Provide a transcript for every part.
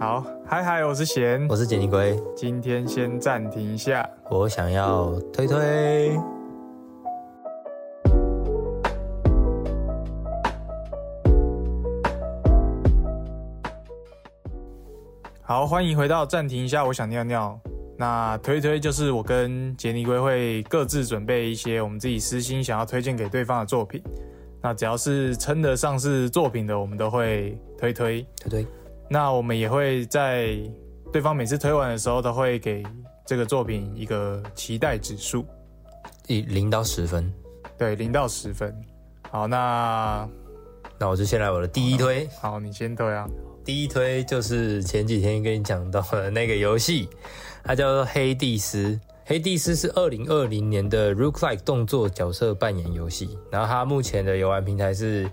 好，嗨嗨，我是贤，我是杰尼龟，今天先暂停一下。我想要推推。好，欢迎回到暂停一下，我想尿尿。那推推就是我跟杰尼龟会各自准备一些我们自己私心想要推荐给对方的作品。那只要是称得上是作品的，我们都会推推推推。那我们也会在对方每次推完的时候，都会给这个作品一个期待指数，以零到十分。对，零到十分。好，那那我就先来我的第一推。好，你先推啊。第一推就是前几天跟你讲到的那个游戏，它叫做《黑帝斯》。《黑帝斯》是二零二零年的 Rook-like 动作角色扮演游戏，然后它目前的游玩平台是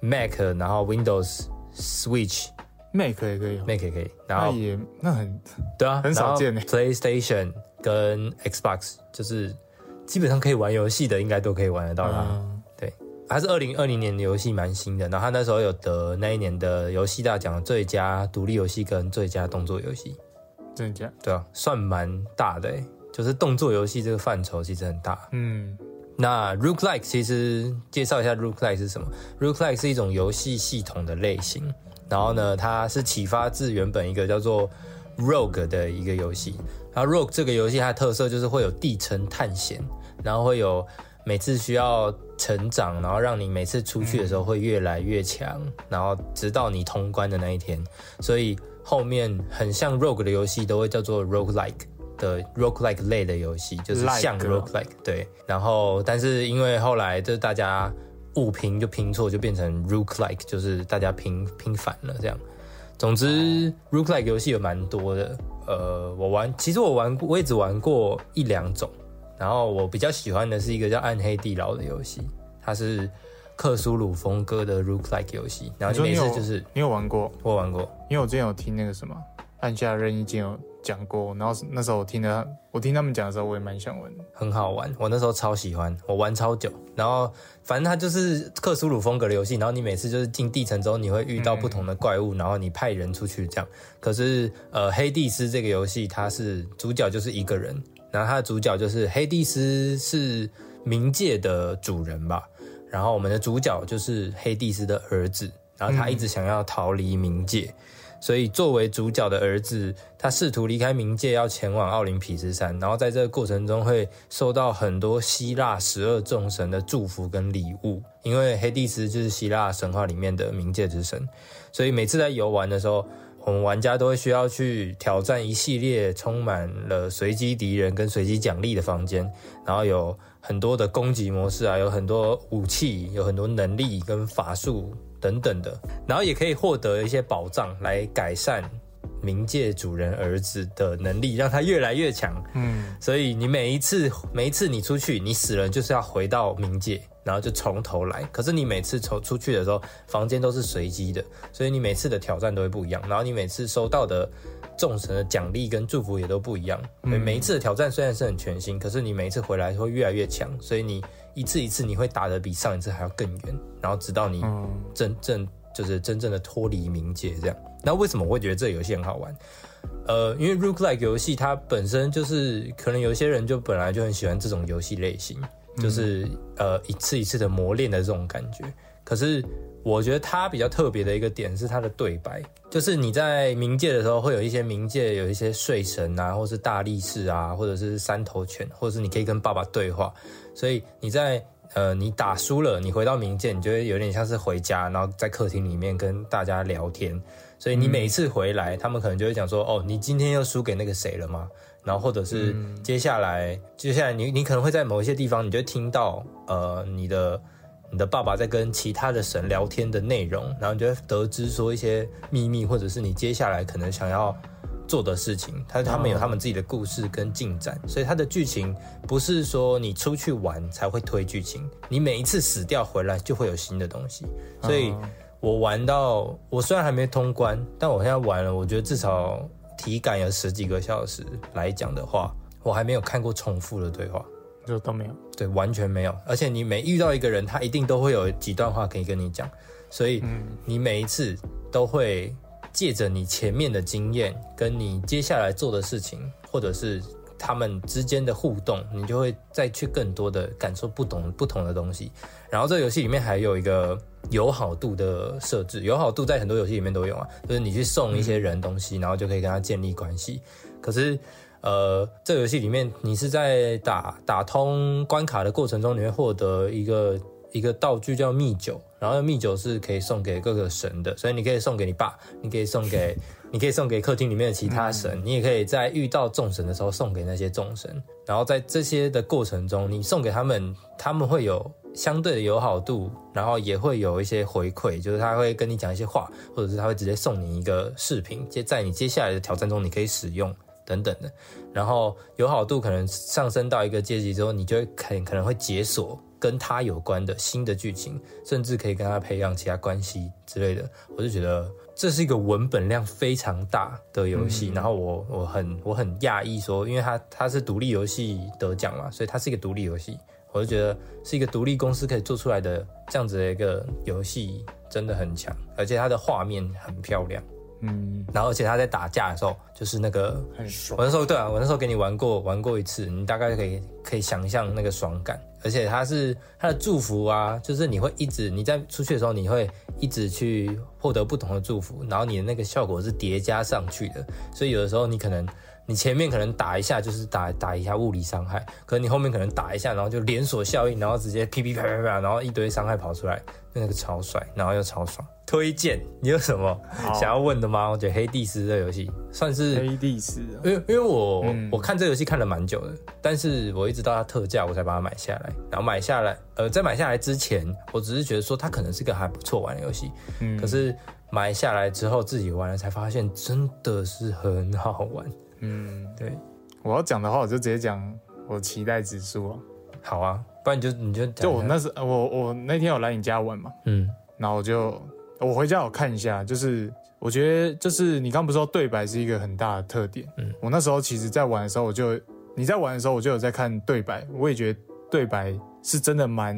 Mac，然后 Windows、Switch。Mac 也可以，Mac 也可以。然后也那很对啊，很少见。PlayStation 跟 Xbox 就是基本上可以玩游戏的，应该都可以玩得到啦。对，它是二零二零年的游戏，蛮新的。然后它那时候有得那一年的游戏大奖，最佳独立游戏跟最佳动作游戏。真的假？对啊，算蛮大的，就是动作游戏这个范畴其实很大。嗯，那 Rook-like 其实介绍一下 Rook-like 是什么？Rook-like 是一种游戏系统的类型。然后呢，它是启发自原本一个叫做 Rogue 的一个游戏。然后 Rogue 这个游戏它的特色就是会有地层探险，然后会有每次需要成长，然后让你每次出去的时候会越来越强，然后直到你通关的那一天。所以后面很像 Rogue 的游戏都会叫做 Rogue-like 的 Rogue-like 类的游戏，就是像 Rogue-like 对。然后但是因为后来就是大家。误拼就拼错，就变成 Rook-like，就是大家拼拼反了这样。总之，Rook-like 游戏有蛮多的。呃，我玩，其实我玩过，我也只玩过一两种。然后我比较喜欢的是一个叫《暗黑地牢》的游戏，它是克苏鲁风格的 Rook-like 游戏。然后你每次就是你有玩过？我玩过，因为我之前有听那个什么按下任意键有。讲过，然后那时候我听的，我听他们讲的时候，我也蛮想玩，很好玩。我那时候超喜欢，我玩超久。然后反正它就是克苏鲁风格的游戏，然后你每次就是进地层之后，你会遇到不同的怪物，然后你派人出去这样。可是呃，黑帝斯这个游戏，它是主角就是一个人，然后它的主角就是黑帝斯是冥界的主人吧，然后我们的主角就是黑帝斯的儿子，然后他一直想要逃离冥界。所以，作为主角的儿子，他试图离开冥界，要前往奥林匹斯山。然后，在这个过程中，会受到很多希腊十二众神的祝福跟礼物。因为黑帝斯就是希腊神话里面的冥界之神，所以每次在游玩的时候，我们玩家都会需要去挑战一系列充满了随机敌人跟随机奖励的房间。然后有很多的攻击模式啊，有很多武器，有很多能力跟法术。等等的，然后也可以获得一些宝藏来改善冥界主人儿子的能力，让他越来越强。嗯，所以你每一次每一次你出去，你死了就是要回到冥界，然后就从头来。可是你每次从出去的时候，房间都是随机的，所以你每次的挑战都会不一样。然后你每次收到的众神的奖励跟祝福也都不一样。每每一次的挑战虽然是很全新，可是你每一次回来会越来越强，所以你。一次一次，你会打得比上一次还要更远，然后直到你真正就是真正的脱离冥界这样。那为什么我会觉得这个游戏很好玩？呃，因为 Rook-like 游戏它本身就是，可能有些人就本来就很喜欢这种游戏类型，就是呃一次一次的磨练的这种感觉。可是我觉得它比较特别的一个点是它的对白，就是你在冥界的时候会有一些冥界有一些睡神啊，或是大力士啊，或者是三头犬，或者是你可以跟爸爸对话。所以你在呃，你打输了，你回到冥界，你就会有点像是回家，然后在客厅里面跟大家聊天。所以你每次回来，他们可能就会讲说：“哦，你今天又输给那个谁了吗？”然后或者是接下来，接下来你你可能会在某一些地方，你就听到呃，你的你的爸爸在跟其他的神聊天的内容，然后你就会得知说一些秘密，或者是你接下来可能想要。做的事情，他他们有他们自己的故事跟进展，所以他的剧情不是说你出去玩才会推剧情，你每一次死掉回来就会有新的东西。所以我玩到我虽然还没通关，但我现在玩了，我觉得至少体感有十几个小时来讲的话，我还没有看过重复的对话，就都没有，对，完全没有。而且你每遇到一个人，他一定都会有几段话可以跟你讲，所以你每一次都会。借着你前面的经验，跟你接下来做的事情，或者是他们之间的互动，你就会再去更多的感受不同不同的东西。然后这游戏里面还有一个友好度的设置，友好度在很多游戏里面都有啊，就是你去送一些人东西，然后就可以跟他建立关系。可是，呃，这游戏里面你是在打打通关卡的过程中，你会获得一个一个道具叫蜜酒，然后蜜酒是可以送给各个神的，所以你可以送给你爸，你可以送给 你可以送给客厅里面的其他神，你也可以在遇到众神的时候送给那些众神。然后在这些的过程中，你送给他们，他们会有。相对的友好度，然后也会有一些回馈，就是他会跟你讲一些话，或者是他会直接送你一个视频，接在你接下来的挑战中你可以使用等等的。然后友好度可能上升到一个阶级之后，你就会可可能会解锁跟他有关的新的剧情，甚至可以跟他培养其他关系之类的。我就觉得这是一个文本量非常大的游戏，然后我我很我很讶异说，因为它它是独立游戏得奖嘛，所以它是一个独立游戏。我就觉得是一个独立公司可以做出来的这样子的一个游戏，真的很强，而且它的画面很漂亮，嗯，然后而且他在打架的时候，就是那个很爽。我那时候对啊，我那时候给你玩过玩过一次，你大概可以可以想象那个爽感，而且他是他的祝福啊，就是你会一直你在出去的时候，你会一直去获得不同的祝福，然后你的那个效果是叠加上去的，所以有的时候你可能。你前面可能打一下就是打打一下物理伤害，可你后面可能打一下，然后就连锁效应，然后直接噼噼啪啪啪，然后一堆伤害跑出来，那个超帅，然后又超爽。推荐你有什么想要问的吗？我觉得黑帝斯这游戏算是黑帝斯，因为因为我我看这游戏看了蛮久的，但是我一直到它特价我才把它买下来。然后买下来，呃，在买下来之前，我只是觉得说它可能是个还不错玩的游戏，嗯，可是买下来之后自己玩了才发现真的是很好玩。嗯，对，我要讲的话，我就直接讲我期待指数啊。好啊，不然你就你就就我那时我我那天有来你家玩嘛，嗯，然后我就我回家我看一下，就是我觉得就是你刚不是说对白是一个很大的特点，嗯，我那时候其实在玩的时候，我就你在玩的时候，我就有在看对白，我也觉得对白是真的蛮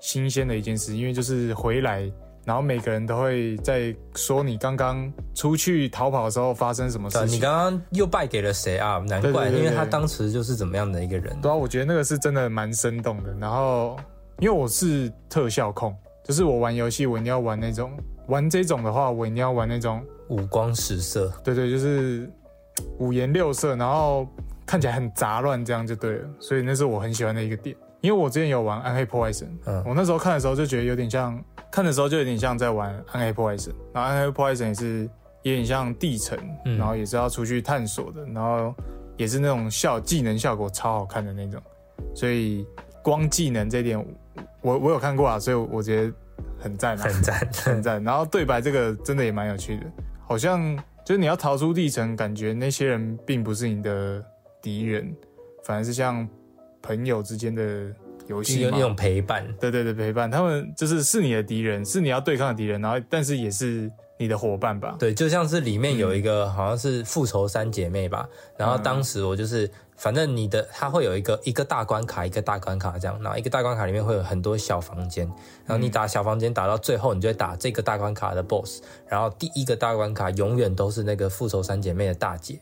新鲜的一件事，因为就是回来。然后每个人都会在说你刚刚出去逃跑的时候发生什么事情。你刚刚又败给了谁啊？难怪，因为他当时就是怎么样的一个人。对啊，我觉得那个是真的蛮生动的。然后，因为我是特效控，就是我玩游戏我一定要玩那种玩这种的话，我一定要玩那种五光十色。对对，就是五颜六色，然后看起来很杂乱，这样就对了。所以那是我很喜欢的一个点。因为我之前有玩《暗黑破坏神》，嗯，我那时候看的时候就觉得有点像。看的时候就有点像在玩《暗黑破坏神》，然后《暗黑破坏神》也是有点像地城，然后也是要出去探索的，然后也是那种效技能效果超好看的那种，所以光技能这点我我有看过啊，所以我觉得很赞，很赞，很赞。然后对白这个真的也蛮有趣的，好像就是你要逃出地城，感觉那些人并不是你的敌人，反而是像朋友之间的。游戏有那种陪伴，对对对，陪伴。他们就是是你的敌人，是你要对抗的敌人，然后但是也是你的伙伴吧？对，就像是里面有一个好像是复仇三姐妹吧，然后当时我就是，反正你的它会有一个一个大关卡，一个大关卡这样，然后一个大关卡里面会有很多小房间，然后你打小房间打到最后，你就会打这个大关卡的 BOSS，然后第一个大关卡永远都是那个复仇三姐妹的大姐。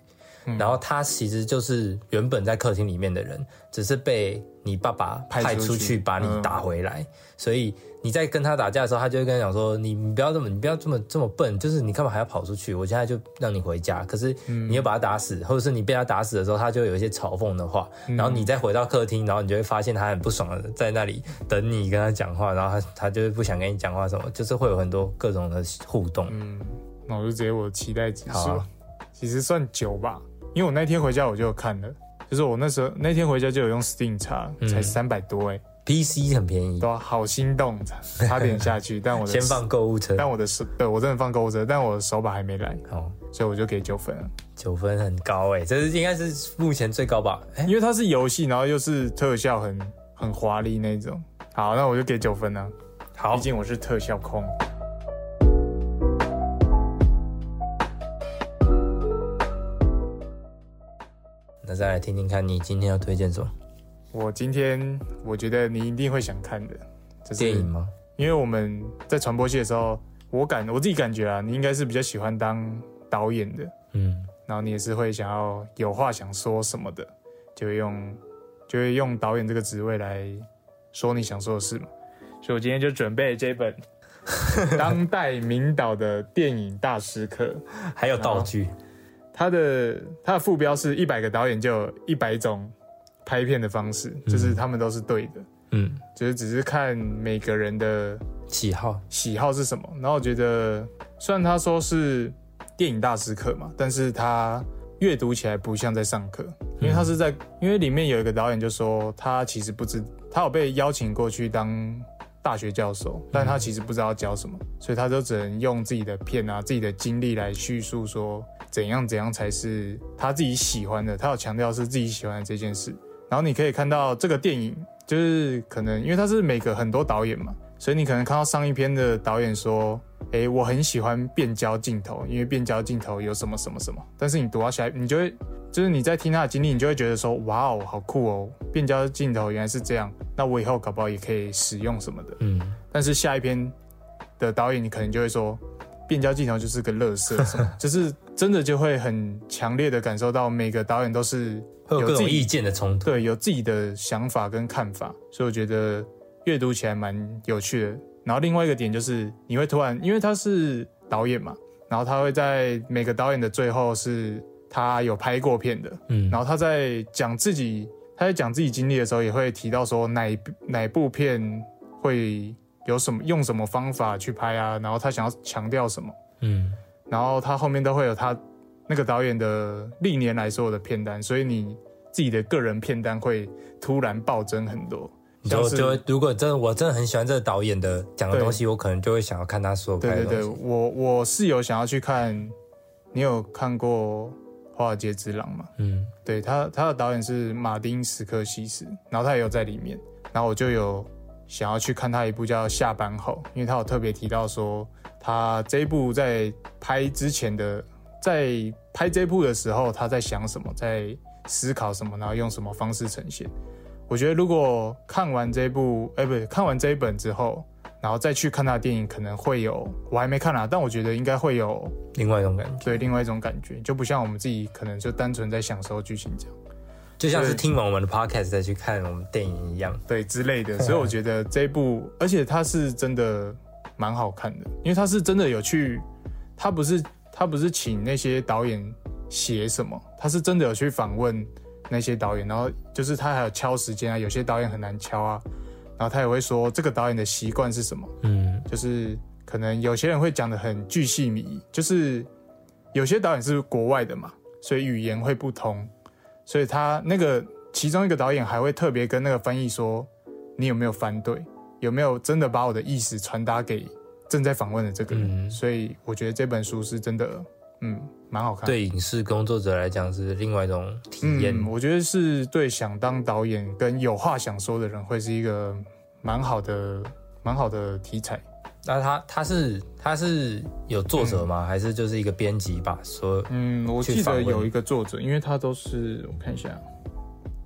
然后她其实就是原本在客厅里面的人，只是被你爸爸派出去把你打回来。所以你在跟他打架的时候，他就会跟他讲说：“你你不要这么，你不要这么这么笨，就是你干嘛还要跑出去？我现在就让你回家。可是你又把他打死，或者是你被他打死的时候，他就有一些嘲讽的话。然后你再回到客厅，然后你就会发现他很不爽的在那里等你跟他讲话，然后他他就是不想跟你讲话什么，就是会有很多各种的互动。嗯，那我就直接我期待指数，其实算久吧。因为我那天回家我就看了，就是我那时候那天回家就有用 Steam 查，才三百多哎，PC 很便宜，对，好心动，差点下去，但我的先放购物车，但我的手对我真的放购物车，但我的手把还没来，哦，所以我就给九分了，九分很高哎，这是应该是目前最高吧？因为它是游戏，然后又是特效很很华丽那种，好，那我就给九分了，好，毕竟我是特效控。那再来听听看你今天要推荐什么？我今天我觉得你一定会想看的，这是电影吗？因为我们在传播系的时候，我感我自己感觉啊，你应该是比较喜欢当导演的，嗯，然后你也是会想要有话想说什么的，就会用就会用导演这个职位来说你想说的事嘛。所以我今天就准备这本 当代名导的电影大师课，还有道具，它的它的副标是一百个导演就有一百种拍片的方式，就是他们都是对的，嗯，就是只是看每个人的喜好，喜好是什么。然后我觉得，虽然他说是电影大师课嘛，但是他阅读起来不像在上课，因为他是在，因为里面有一个导演就说他其实不知，他有被邀请过去当大学教授，但他其实不知道教什么，所以他就只能用自己的片啊、自己的经历来叙述说怎样怎样才是他自己喜欢的。他有强调是自己喜欢的这件事。然后你可以看到这个电影，就是可能因为他是每个很多导演嘛，所以你可能看到上一篇的导演说，诶，我很喜欢变焦镜头，因为变焦镜头有什么什么什么。但是你读到下，你就会就是你在听他的经历，你就会觉得说，哇哦，好酷哦，变焦镜头原来是这样，那我以后搞不好也可以使用什么的。嗯，但是下一篇的导演，你可能就会说，变焦镜头就是个乐色 就是真的就会很强烈的感受到每个导演都是会有各自己种意见的冲突，对，有自己的想法跟看法，所以我觉得阅读起来蛮有趣的。然后另外一个点就是，你会突然，因为他是导演嘛，然后他会在每个导演的最后是他有拍过片的，嗯，然后他在讲自己他在讲自己经历的时候，也会提到说哪一哪部片会有什么用什么方法去拍啊，然后他想要强调什么，嗯，然后他后面都会有他那个导演的历年来所有的片单，所以你自己的个人片单会突然暴增很多。你就是就如果真的我真的很喜欢这个导演的讲的对东西，我可能就会想要看他所有对对对，拍的东西。我我是有想要去看，你有看过《华尔街之狼》吗？嗯对他，他的导演是马丁·斯科西斯，然后他也有在里面，然后我就有想要去看他一部叫《下班后》，因为他有特别提到说，他这一部在拍之前的，在拍这部的时候，他在想什么，在思考什么，然后用什么方式呈现。我觉得如果看完这部，哎、不对，看完这一本之后，然后再去看他的电影，可能会有，我还没看啊，但我觉得应该会有另外一种感觉，对另外一种感觉，就不像我们自己可能就单纯在享受剧情这样。就像是对听完我们的 podcast 再去看我们电影一样。对之类的，所以我觉得这一部，而且它是真的蛮好看的，因为他是真的有去，他不是他不是请那些导演写什么，他是真的有去访问那些导演，然后就是他还有敲时间啊，有些导演很难敲啊，然后他也会说这个导演的习惯是什么，嗯。就是可能有些人会讲的很巨细靡遗，就是有些导演是国外的嘛，所以语言会不通，所以他那个其中一个导演还会特别跟那个翻译说，你有没有翻对，有没有真的把我的意思传达给正在访问的这个人，嗯所以我觉得这本书是真的，嗯，蛮好看的。对影视工作者来讲是另外一种体验。嗯，我觉得是对想当导演跟有话想说的人，会是一个蛮好的、蛮好的题材。那他他是他是有作者吗？还是就是一个编辑吧？说嗯，我记得有一个作者，因为他都是我看一下，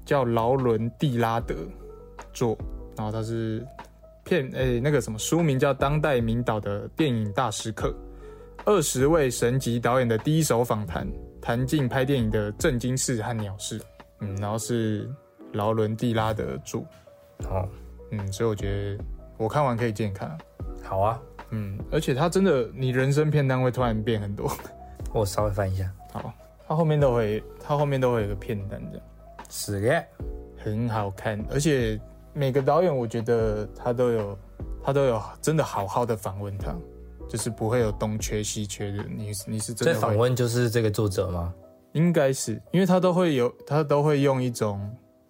叫劳伦·蒂拉德做，然后他是片诶、那个什么书名叫《当代名导的电影大师课》，二十位神级导演的第一手访谈，谈尽拍电影的震惊事和鸟事。嗯，然后是劳伦·蒂拉的著，哦，嗯，所以我觉得我看完可以建议看啊。好啊，嗯，而且他真的，你人生片单会突然变很多。我稍微翻一下，好，他后面都会，他后面都会有个片单这样。是的很好看，而且每个导演我觉得他都有，他都有真的好好的访问他，就是不会有东缺西缺的。你你是真在的会，访问就是这个作者吗？应该是因为他都会有，他都会用一种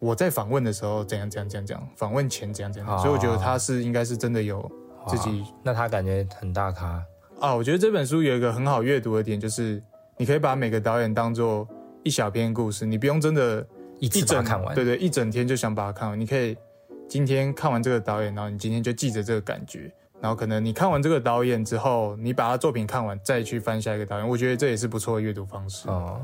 我在访问的时候怎样怎样怎样怎样，访问前怎样怎样，哦所以我觉得他是应该是真的有自己那他感觉很大咖，啊。我觉得这本书有一个很好阅读的点，就是你可以把每个导演当做一小篇故事，你不用真的。一一整看完。对对，一整天就想把它看完。你可以今天看完这个导演，然后你今天就记着这个感觉，然后可能你看完这个导演之后，你把他作品看完，再去翻下一个导演，我觉得这也是不错的阅读方式。哦，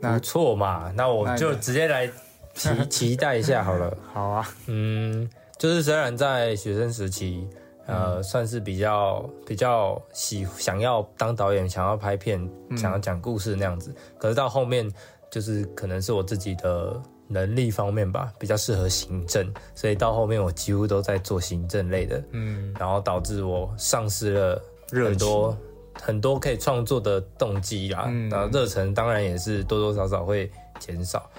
那不错嘛，那我就直接来期期待一下好了。好啊，嗯，就是虽然在学生时期，呃，算是比较比较喜想要当导演，想要拍片，想要讲故事那样子。可是到后面，就是可能是我自己的能力方面吧，比较适合行政，所以到后面我几乎都在做行政类的，嗯，然后导致我丧失了很多很多可以创作的动机啦，嗯。然后热忱当然也是多多少少会减少。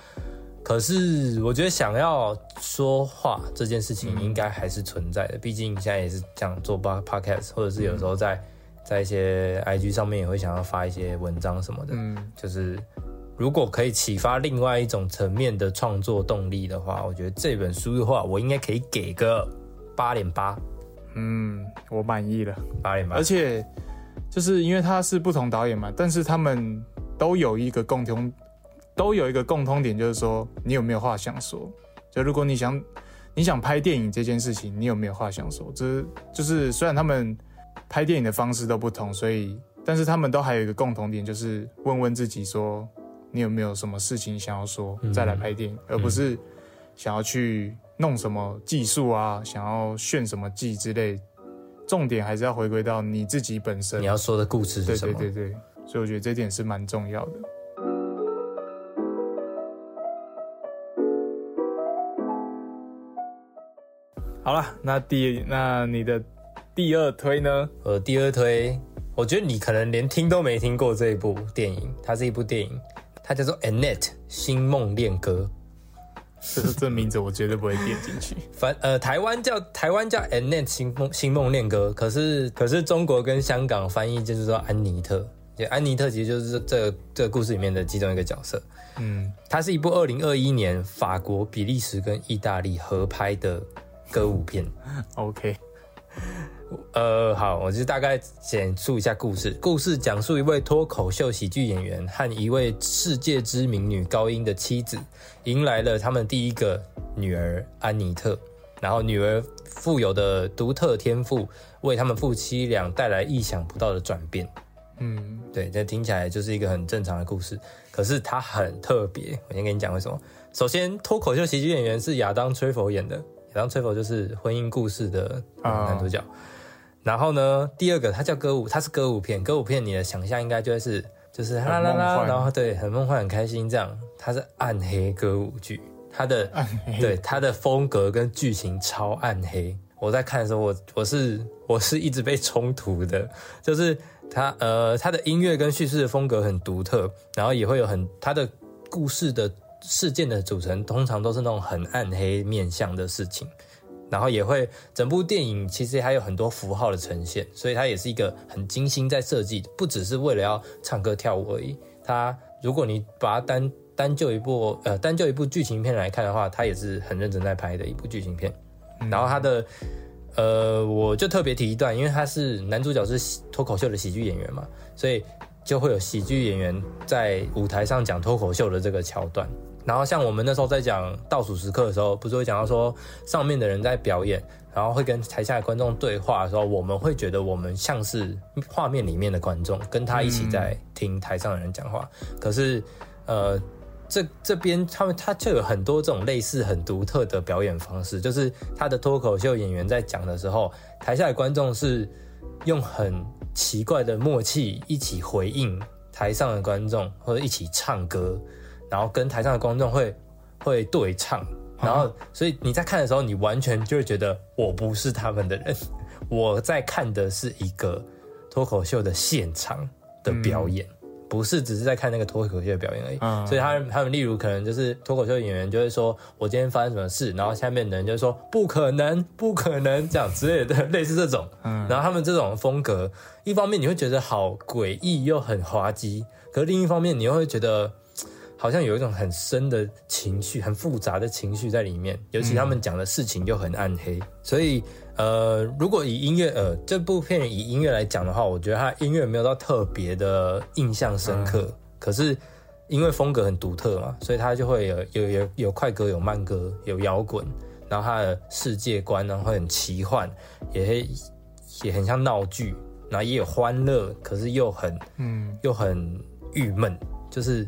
可是我觉得想要说话这件事情应该还是存在的，毕竟现在也是这样做 p podcast，或者是有时候在在一些 IG 上面也会想要发一些文章什么的，嗯，就是如果可以启发另外一种层面的创作动力的话，我觉得这本书的话，我应该可以给个八点八，嗯，我满意了。八点八而。且就是因为他是不同导演嘛，但是他们都有一个共同，都有一个共通点，就是说你有没有话想说。就如果你想你想拍电影这件事情，你有没有话想说？这就是虽然他们拍电影的方式都不同，所以但是他们都还有一个共同点，就是问问自己说你有没有什么事情想要说，再来拍电影，而不是想要去弄什么技术啊，想要炫什么技之类。重点还是要回归到你自己本身你。要说的故事是对什么？对对对，所以我觉得这点是蛮重要的。好了，那第那你的第二推呢？呃，第二推，我觉得你可能连听都没听过这一部电影，它是一部电影，它叫做《Annette 星梦恋歌》。这这名字我绝对不会点进去。反呃，台湾叫台湾叫 Annette 星梦星梦恋歌，可是可是中国跟香港翻译就是说安妮特，就安妮特其实就是这个这个故事里面的其中一个角色。嗯，它是一部二零二一年法国、比利时跟意大利合拍的歌舞片。OK，呃，好，我就大概简述一下故事。故事讲述一位脱口秀喜剧演员和一位世界知名女高音的妻子，迎来了他们第一个女儿安妮特。然后女儿富有的独特天赋，为他们夫妻俩带来意想不到的转变。嗯，对，这听起来就是一个很正常的故事，可是它很特别。我先跟你讲为什么。首先，脱口秀喜剧演员是亚当·崔佛演的，亚当·崔佛就是《婚姻故事》的男主角。然后呢，第二个它叫歌舞，它是歌舞片。歌舞片你的想象应该就会是就是啦啦啦，然后对，很梦幻、很开心这样。它是暗黑歌舞剧，它的对它的风格跟剧情超暗黑。我在看的时候，我我是我是一直被冲突的，就是它呃它的音乐跟叙事的风格很独特，然后也会有很它的故事的事件的组成，通常都是那种很暗黑面向的事情。然后也会整部电影其实还有很多符号的呈现，所以它也是一个很精心在设计，不只是为了要唱歌跳舞而已。它如果你把它单单就一部呃单就一部剧情片来看的话，它也是很认真在拍的一部剧情片。然后它的呃，我就特别提一段，因为他是男主角是喜脱口秀的喜剧演员嘛，所以就会有喜剧演员在舞台上讲脱口秀的这个桥段。然后像我们那时候在讲倒数时刻的时候，不是会讲到说上面的人在表演，然后会跟台下的观众对话的时候，我们会觉得我们像是画面里面的观众，跟他一起在听台上的人讲话。可是，呃，这这边他们他就有很多这种类似很独特的表演方式，就是他的脱口秀演员在讲的时候，台下的观众是用很奇怪的默契一起回应台上的观众，或者一起唱歌，然后跟台上的观众会会对唱，然后所以你在看的时候，你完全就会觉得我不是他们的人，我在看的是一个脱口秀的现场的表演。不是只是在看那个脱口秀的表演而已，嗯所以他他们例如可能就是脱口秀演员就会说，我今天发生什么事，然后下面的人就会说不可能，不可能这样之类的，类似这种。嗯。然后他们这种风格，一方面你会觉得好诡异又很滑稽，可是另一方面你又会觉得好像有一种很深的情绪、很复杂的情绪在里面，尤其他们讲的事情又很暗黑，所以呃，如果以音乐呃这部片以音乐来讲的话，我觉得它音乐没有到特别的印象深刻，可是因为风格很独特嘛，所以它就会有有有有快歌、有慢歌、有摇滚，然后它的世界观呢会很奇幻，也会也很像闹剧，然后也有欢乐，可是又很嗯。又很郁闷，就是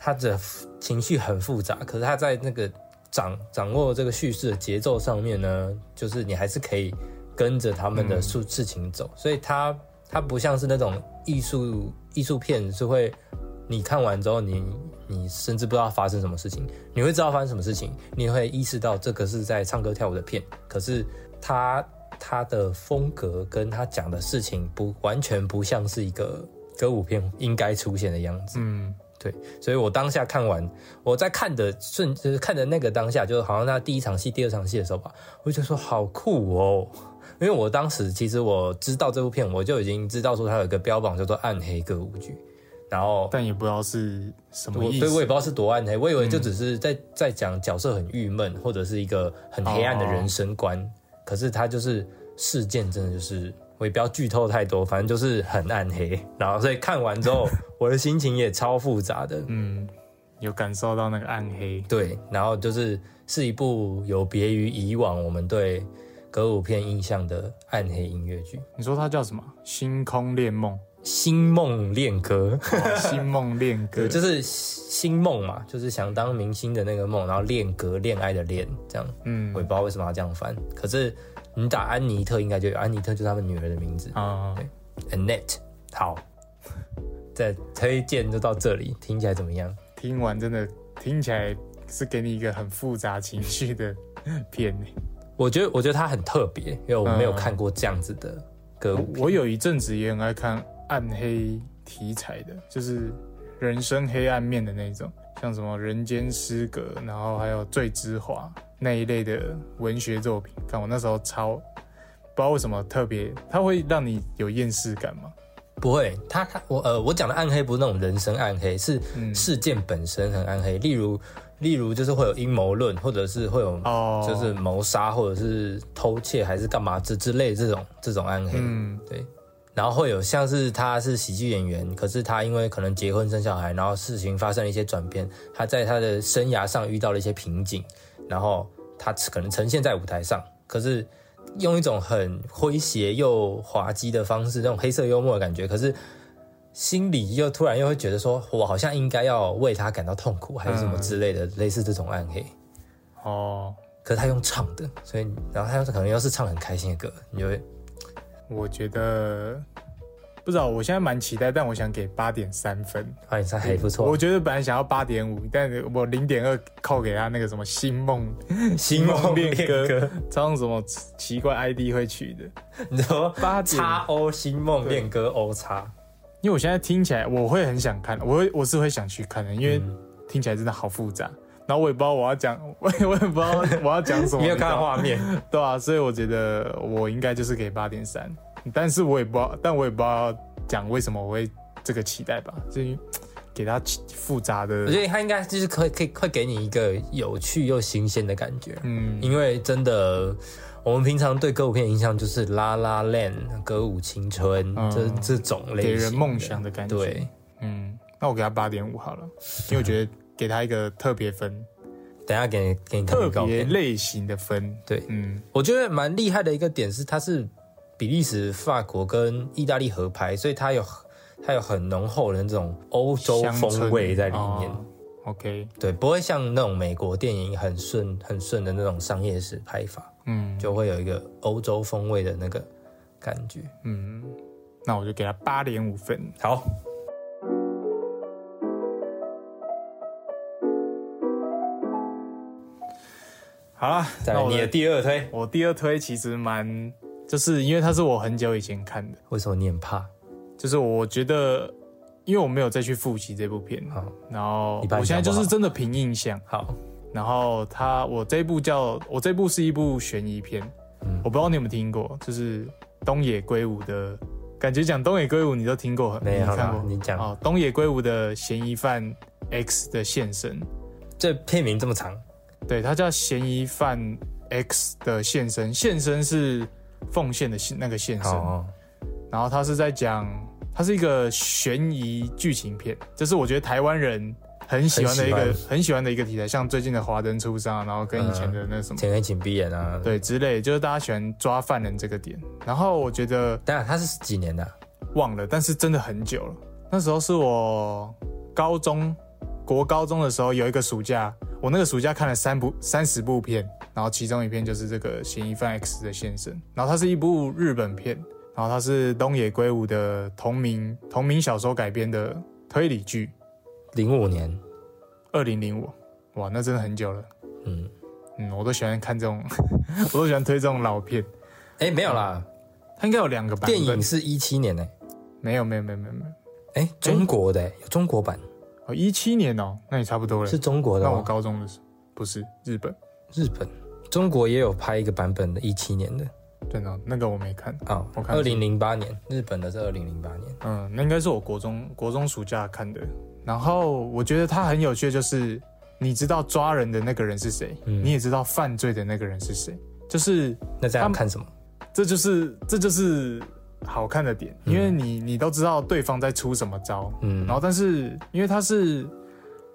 他的情绪很复杂，可是他在那个掌掌握这个叙事的节奏上面呢，就是你还是可以跟着他们的事事情走，所以他他不像是那种艺术艺术片，是会你看完之后你你甚至不知道发生什么事情，你会知道发生什么事情，你会意识到这个是在唱歌跳舞的片，可是他他的风格跟他讲的事情不完全不像是一个歌舞片应该出现的样子。嗯，对，所以我当下看完，我在看的瞬，就是看的那个当下，就是好像那第一场戏、第二场戏的时候吧，我就说好酷哦，因为我当时其实我知道这部片，我就已经知道说它有一个标榜叫做暗黑歌舞剧，然后但也不知道是什么我意思。对我也不知道是多暗黑，我以为就只是在在讲角色很郁闷，或者是一个很黑暗的人生观，可是它就是事件真的就是。我也不要剧透太多，反正就是很暗黑。然后所以看完之后，我的心情也超复杂的。嗯，有感受到那个暗黑。对，然后就是是一部有别于以往我们对歌舞片印象的暗黑音乐剧，《你说它叫什么？星空恋梦，星梦恋歌》哦星梦恋歌，，就是星梦嘛，就是想当明星的那个梦，然后恋歌，恋爱的恋，这样。嗯我也不知道为什么要这样翻，可是你打安妮特应该就有，安妮特就是他们女儿的名字啊，，Annette。好，再推荐就到这里，听起来怎么样？听完真的听起来是给你一个很复杂情绪的片呢。我觉得，我觉得它很特别，因为我没有嗯看过这样子的歌。我有一阵子也很爱看暗黑题材的，就是人生黑暗面的那种，像什么《人间失格》，然后还有《醉之华》那一类的文学作品。看我那时候超，不知道为什么特别，它会让你有厌世感吗？不会，他他我呃，我讲的暗黑不是那种人生暗黑，是嗯事件本身很暗黑。例如，例如就是会有阴谋论，或者是会有哦，就是谋杀，或者是偷窃，还是干嘛之之类的这种这种暗黑。嗯对。然后会有像是他是喜剧演员，可是他因为可能结婚生小孩，然后事情发生了一些转变，他在他的生涯上遇到了一些瓶颈，然后他可能呈现在舞台上，可是用一种很诙谐又滑稽的方式，那种黑色幽默的感觉，可是心里又突然又会觉得说，我好像应该要为他感到痛苦，还是什么之类的，类似这种暗黑。哦，可是他用唱的，所以然后他可能又是唱很开心的歌，你就会我觉得不知道，我现在蛮期待，但我想给八点三分。八点三还不错我。觉得本来想要八点五，但我零点二扣给他那个什么星梦星梦恋歌，超像什么奇怪 ID 会取的你说八点叉 O 星梦恋歌 O 叉，因为我现在听起来我会很想看，我会我是会想去看的，因为嗯听起来真的好复杂。然后我也不知道我要讲，我 也我也不知道我要讲什么，你有看知道吗画面？对啊，所以我觉得我应该就是给八点三，但是我也不知道，但我也不知道讲为什么我会这个期待吧，至于给他复杂的我，觉得他应该就是可以可以会给你一个有趣又新鲜的感觉，嗯，因为真的。我们平常对歌舞片的印象就是《La La Land》歌舞青春，嗯这这种类型给人梦想的感觉。对，嗯，那我给他八点五好了，因为我觉得给他一个特别分，等下给你给你看特。别类型的分。对嗯，我觉得蛮厉害的一个点是，它是比利时、法国跟意大利合拍，所以它有它有很浓厚的那种欧洲风味在里面。哦 OK，对，不会像那种美国电影很顺很顺的那种商业式拍法，嗯就会有一个欧洲风味的那个感觉。嗯，那我就给他八点五分。好，好了，再来你的第二推，我第二推其实蛮，就是因为它是我很久以前看的，为什么你很怕？就是我觉得，因为我没有再去复习这部片，好，然后我现在就是真的凭印象。好，然后它我这部叫我这部是一部悬疑片，嗯。我不知道你有没有听过，就是东野圭吾的，感觉讲东野圭吾你都听过，没有你看过？你讲。哦，东野圭吾的嫌疑犯 X 的现身，这片名这么长，对，它叫嫌疑犯 X 的现身，现身是奉献的现那个献身，哦，然后他是在讲，它是一个悬疑剧情片，这是我觉得台湾人很喜欢的一个很喜欢的一个题材，像最近的《华灯初上》，然后跟以前的那什么。天黑请闭眼啊。，对，之类，就是大家喜欢抓犯人这个点。然后我觉得当然它是几年的啊、忘了，但是真的很久了。那时候是我高中国高中的时候，有一个暑假，我那个暑假看了三部三十部片，然然后其中一片就是这个嫌疑犯 X 的现身，然后它是一部日本片，然后它是东野圭吾的同名同名小说改编的推理剧，零五年，二零零五，哇，那真的很久了。嗯，嗯，我都喜欢看这种，我都喜欢推这种老片。哎，没有啦，它应该有两个版本。电影是一七年呢、没有没有没有没有没有，哎，中国的、有中国版，哦，一七年哦，那也差不多了。是中国的那我？高中的时候不是日本，日本，中国也有拍一个版本的，一七年的真的那个我没看。啊，我看二零零八年，日本的是二零零八年。嗯，那应该是我国中国中暑假看的。然后我觉得它很有趣的就是，你知道抓人的那个人是谁，嗯你也知道犯罪的那个人是谁，就是那这他们样看什么？这就是这就是好看的点，因为你你都知道对方在出什么招，嗯然后但是因为他是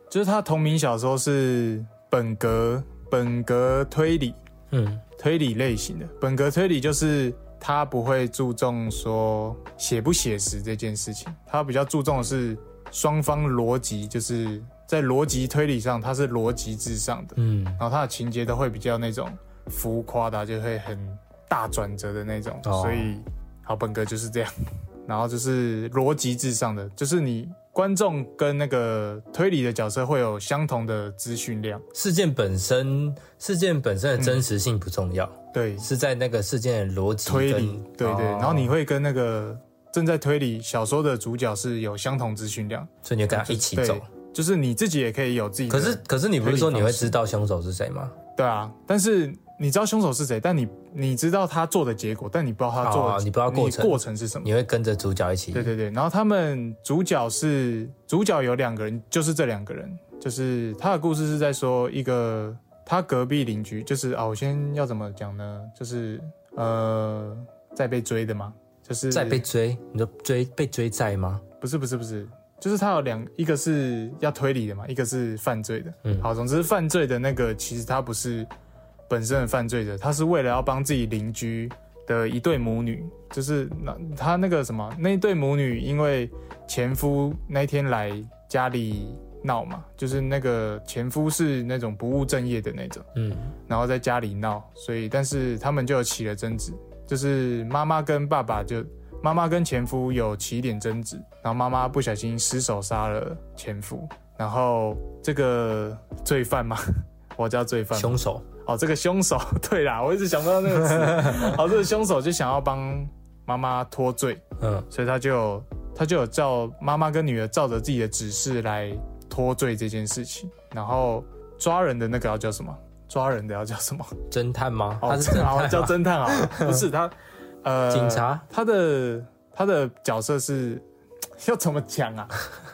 就是他同名小说是本格本格推理。嗯。推理类型的，本格推理就是他不会注重说写不写实这件事情，他比较注重的是双方逻辑，就是在逻辑推理上，它是逻辑至上的，嗯，然后它的情节都会比较那种浮夸的啊，就会很大转折的那种，哦。所以好本格就是这样，然后就是逻辑至上的，就是你观众跟那个推理的角色会有相同的资讯量，事件本身，事件本身的真实性不重要，对，是在那个事件的逻辑推理，对对，哦。然后你会跟那个正在推理小说的主角是有相同资讯量，所以你就跟他一起走。就是你自己也可以有自己的，可是可是你不是说你会知道凶手是谁吗？对啊，但是你知道凶手是谁，但你你知道他做的结果，但你不知道他做的，哦你不知道过程过程是什么。你会跟着主角一起？对对对，然后他们主角是主角有两个人，就是这两个人，就是他的故事是在说一个他隔壁邻居，就是啊，我先要怎么讲呢？就是呃，在被追的嘛，就是在被追，你说追被追债吗？不是不是不是，就是他有两，一个是要推理的嘛，一个是犯罪的。嗯好，总之犯罪的那个其实他不是本身的犯罪者，他是为了要帮自己邻居的一对母女，就是那他那个什么那一对母女，因为前夫那天来家里闹嘛，就是那个前夫是那种不务正业的那种。嗯，然后在家里闹，所以但是他们就有起了争执，就是妈妈跟爸爸就妈妈跟前夫有起一点争执，然后妈妈不小心失手杀了前夫，然后这个罪犯嘛，我叫罪犯凶手。哦，这个凶手，对啦，我一直想不到那个词，哦，这个凶手就想要帮妈妈脱罪，嗯，所以他就有他就有叫妈妈跟女儿照着自己的指示来脱罪这件事情，然后抓人的那个要叫什么？抓人的要叫什么？侦探吗？哦他是侦好叫，侦探啊，不是他，呃，警察。他的他的角色是 要怎么讲啊？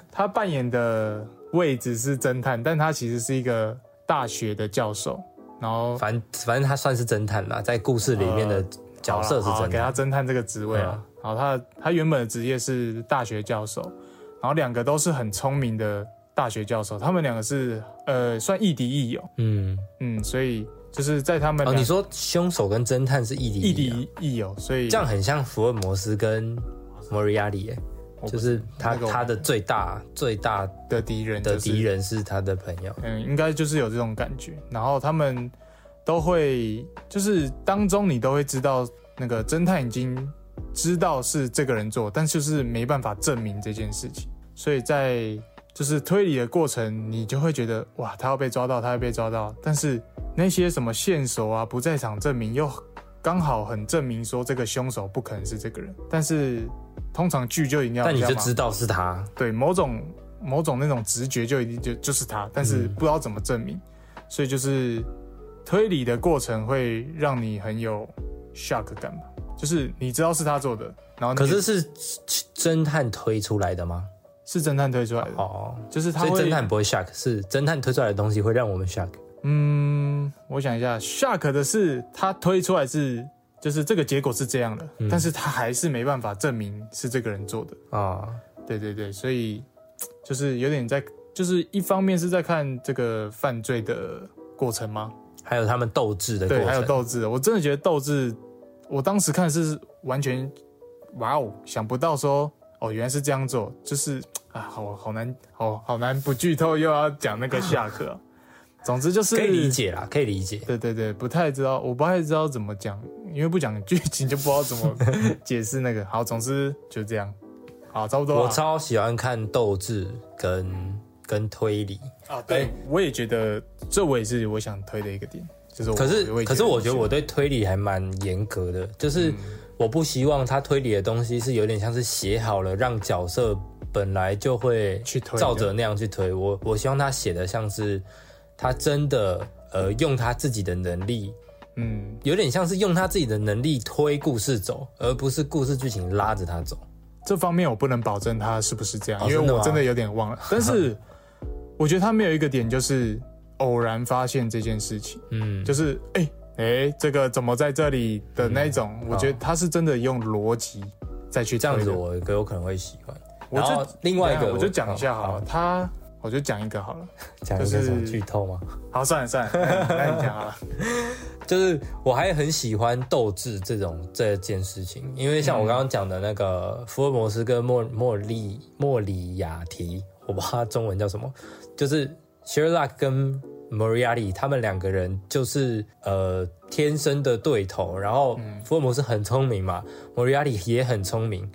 他扮演的位置是侦探，但他其实是一个大学的教授，然后反反正他算是侦探啦，在故事里面的角色是好啦好啦给他侦探。这个职位啊。然后，他他原本的职业是大学教授，然后两个都是很聪明的大学教授，他们两个是呃算亦敌亦友，嗯，嗯，所以就是在他们哦，你说凶手跟侦探是亦敌亦敌亦友，所以这样很像福尔摩斯跟莫里亚里耶，就是他他的最大最大的敌人的就是敌人是他的朋友。嗯，应该就是有这种感觉。然后他们都会，就是当中你都会知道，那个侦探已经知道是这个人做，但就是没办法证明这件事情。所以在就是推理的过程，你就会觉得哇，他要被抓到，他要被抓到。但是那些什么线索啊、不在场证明，又刚好很证明说这个凶手不可能是这个人。但是通常剧就一定要但你就知道是他，对某种某种那种直觉就一定就就是他，但是不知道怎么证明，所以就是推理的过程会让你很有 shock 感吧，就是你知道是他做的，然后你可是是侦探推出来的吗？是侦探推出来的，哦，就是他所以侦探不会 shock，是侦探推出来的东西会让我们 shock。嗯，我想一下，shock 的是他推出来是就是这个结果是这样的，但是他还是没办法证明是这个人做的，啊、对对对，所以就是有点在，就是一方面是在看这个犯罪的过程吗？还有他们斗智的过对，还有斗志，我真的觉得斗智，我当时看是完全，哇哦，想不到说，哦，原来是这样做，就是啊，好好难，好好难不剧透，又要讲那个下课、啊，总之就是可以理。解啦，可以理解。对对对，不太知道，我不太知道怎么讲，因为不讲剧情就不知道怎么 解释那个。好，总之就这样。好，差不多。我超喜欢看斗智跟跟推理，啊，对，我也觉得这我也是我想推的一个点，就是我可是也可是我觉得我很对推理还蛮严格的，就是嗯我不希望他推理的东西是有点像是写好了，让角色本来就会去推照着那样去推。我我希望他写的像是他真的呃用他自己的能力，嗯，有点像是用他自己的能力推故事走，而不是故事剧情拉着他走。这方面我不能保证他是不是这样，因为我真的有点忘了。但是我觉得他没有一个点就是偶然发现这件事情，嗯，就是哎哎、这个怎么在这里的那一种，我觉得哦他是真的用逻辑再去这样子我有可能会喜欢。我就另外一个我就讲一下好了，他我就讲一个好了。讲一个什么剧透吗？好，算了算了，那那你讲好了。就是我还很喜欢斗智这种这件事情，因为像我刚刚讲的那个福尔摩斯跟莫莫利莫里亚提，我不知道他中文叫什么，就是 Sherlock 跟 Moriarty 他们两个人就是呃天生的对头，然后福尔摩斯很聪明嘛，Moriarty 也很聪明，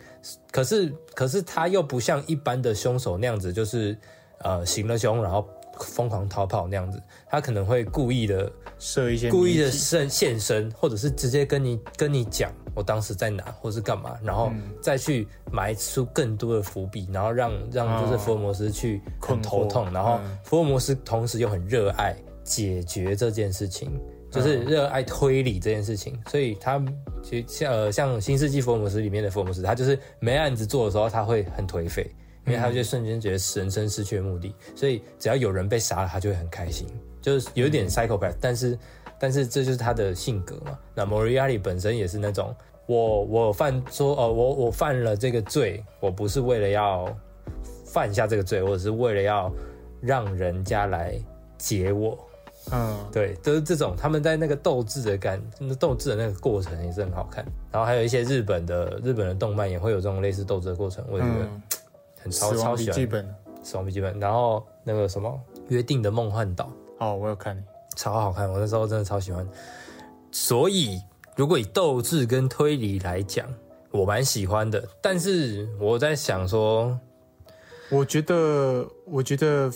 可是可是他又不像一般的凶手那样子，就是呃行了凶然后疯狂逃跑那样子，他可能会故意的。设一些故意的谜题。现现身，或者是直接跟你跟你讲我当时在哪，或是干嘛，然后嗯。再去埋出更多的伏笔，然后让让就是福尔摩斯去很头痛，然后嗯。福尔摩斯同时又很热爱解决这件事情，就是嗯热爱推理这件事情，所以他其实像呃像《新世纪福尔摩斯》里面的福尔摩斯，他就是没案子做的时候，他会很颓废。因为他就瞬间觉得人生失去了目的，所以只要有人被杀了，他就会很开心，就是有点 psychopath，但是但是这就是他的性格嘛。那 Moriarty 本身也是那种，我我犯说哦，我我犯了这个罪，我不是为了要犯下这个罪，我只是为了要让人家来解我。嗯，对，都是这种他们在那个斗智的感，那斗智的那个过程也是很好看。然后还有一些日本的日本的动漫也会有这种类似斗智的过程，我也觉得嗯，很超死亡超喜欢。笔记本，死亡笔记本，然后那个什么约定的梦幻岛，哦，我有看，超好看，我那时候真的超喜欢。所以，如果以斗志跟推理来讲，我蛮喜欢的。但是我在想说，我觉得，我觉得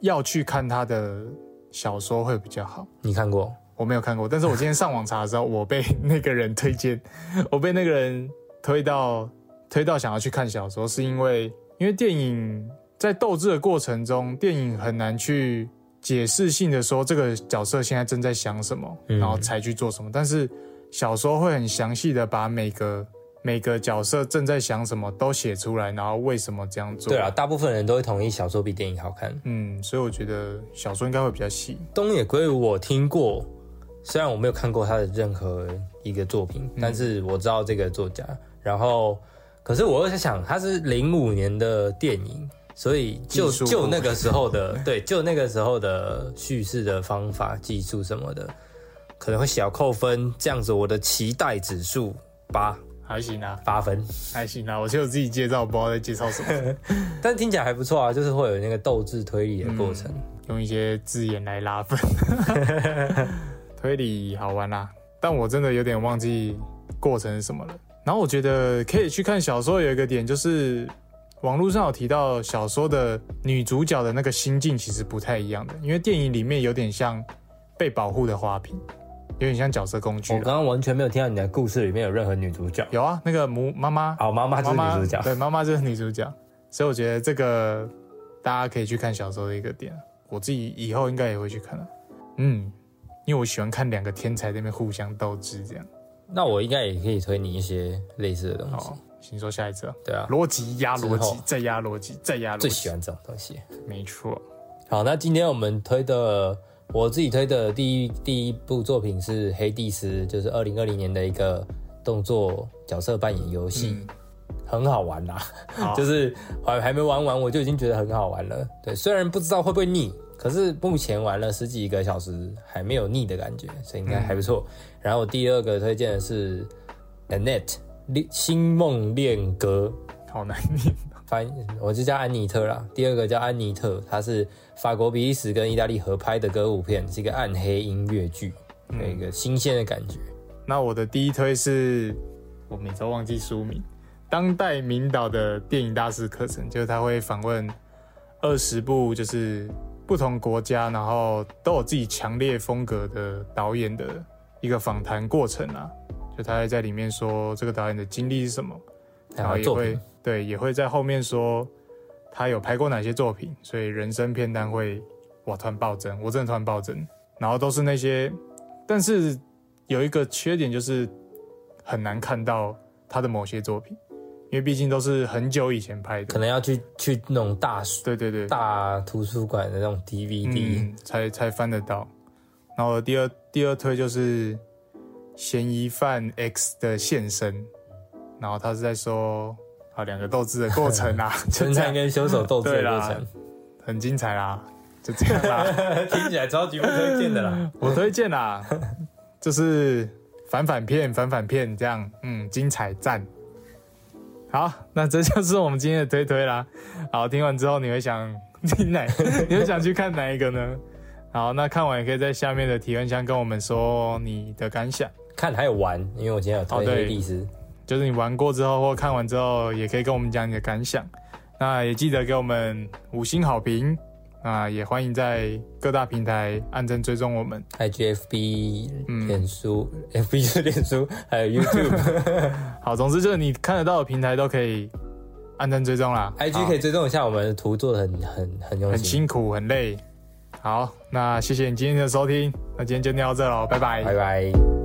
要去看他的小说会比较好。你看过？我没有看过，但是我今天上网查的时候，我被那个人推荐，我被那个人推到推到想要去看小说，是因为因为电影在斗智的过程中，电影很难去解释性的说这个角色现在正在想什么，嗯然后才去做什么，但是小说会很详细的把每个每个角色正在想什么都写出来，然后为什么这样做。对啊，，大部分人都会同意小说比电影好看。嗯，所以我觉得小说应该会比较细。东野圭吾我听过，虽然我没有看过他的任何一个作品，嗯但是我知道这个作家。然后，可是我又在想，它是零五年的电影，所以就就那个时候的，对，就那个时候的叙事的方法、技术什么的，可能会小扣分。这样子，我的期待指数八还行啊，八分，还行啊，我就有自己介绍，不知道在介绍什么。但听起来还不错啊，就是会有那个斗智推理的过程。用一些字眼来拉分。推理好玩啦、但我真的有点忘记过程是什么了。然后我觉得可以去看小说，有一个点就是网络上有提到小说的女主角的那个心境其实不太一样的，因为电影里面有点像被保护的花瓶，有点像角色工具。我刚刚完全没有听到你的故事里面有任何女主角。有啊，那个母妈妈，好，妈妈就是妈妈女主角。对，妈妈就是女主角，所以我觉得这个大家可以去看小说的一个点，我自己以后应该也会去看的。嗯，因为我喜欢看两个天才在那边互相斗智，这样。那我应该也可以推你一些类似的东西。好，请说下一次啊。对啊，逻辑压逻辑，再压逻辑，再压逻辑。最喜欢这种东西。没错。好，那今天我们推的，我自己推的第一第一部作品是《黑帝斯》，就是二零二零年的一个动作角色扮演游戏，很好玩啦。就是还还没玩完，我就已经觉得很好玩了。对，虽然不知道会不会腻，可是目前玩了十几个小时还没有腻的感觉，所以应该还不错。然后我第二个推荐的是 Annette 恋星梦恋歌，好难念。翻我就叫安妮特啦。第二个叫安妮特，它是法国、比利时跟意大利合拍的歌舞片，是一个暗黑音乐剧，有一个新鲜的感觉。那我的第一推是，我每周忘记书名，当代名导的电影大师课程，就是他会访问二十部，就是不同国家，然后都有自己强烈风格的导演的一个访谈过程啊。就他会在里面说这个导演的经历是什么，然后也会对也会在后面说他有拍过哪些作品，所以人生片单会哇突然暴增，我真的突然暴增，然后都是那些，但是。有一个缺点就是很难看到他的某些作品，因为毕竟都是很久以前拍的，可能要去去那种大对对对大图书馆的那种 DVD 才才翻得到。然后第二第二推就是嫌疑犯 X 的现身，然后他是在说啊两个斗智的过程啊，侦探跟凶手斗智的过程，很精彩啦，就这样啦，听起来超级不推荐的啦，我推荐啦。就是反反片，反反片这样，嗯，精彩赞。好，那这就是我们今天的推推啦。好，听完之后你会想 听哪？你会想去看哪一个呢？好，那看完也可以在下面的提问箱跟我们说你的感想。看还有玩，因为我今天有推黑历史，就是你玩过之后或看完之后，也可以跟我们讲你的感想。那也记得给我们五星好评。啊，也欢迎在各大平台按赞追踪我们，IGFB、脸书、FB 是脸书，还有 YouTube。好，总之就是你看得到的平台都可以按赞追踪啦。IG 可以追踪一下我们的图，做的很很很用心，很辛苦，很累。好，那谢谢你今天的收听，那今天就聊到这喽，拜拜，拜拜。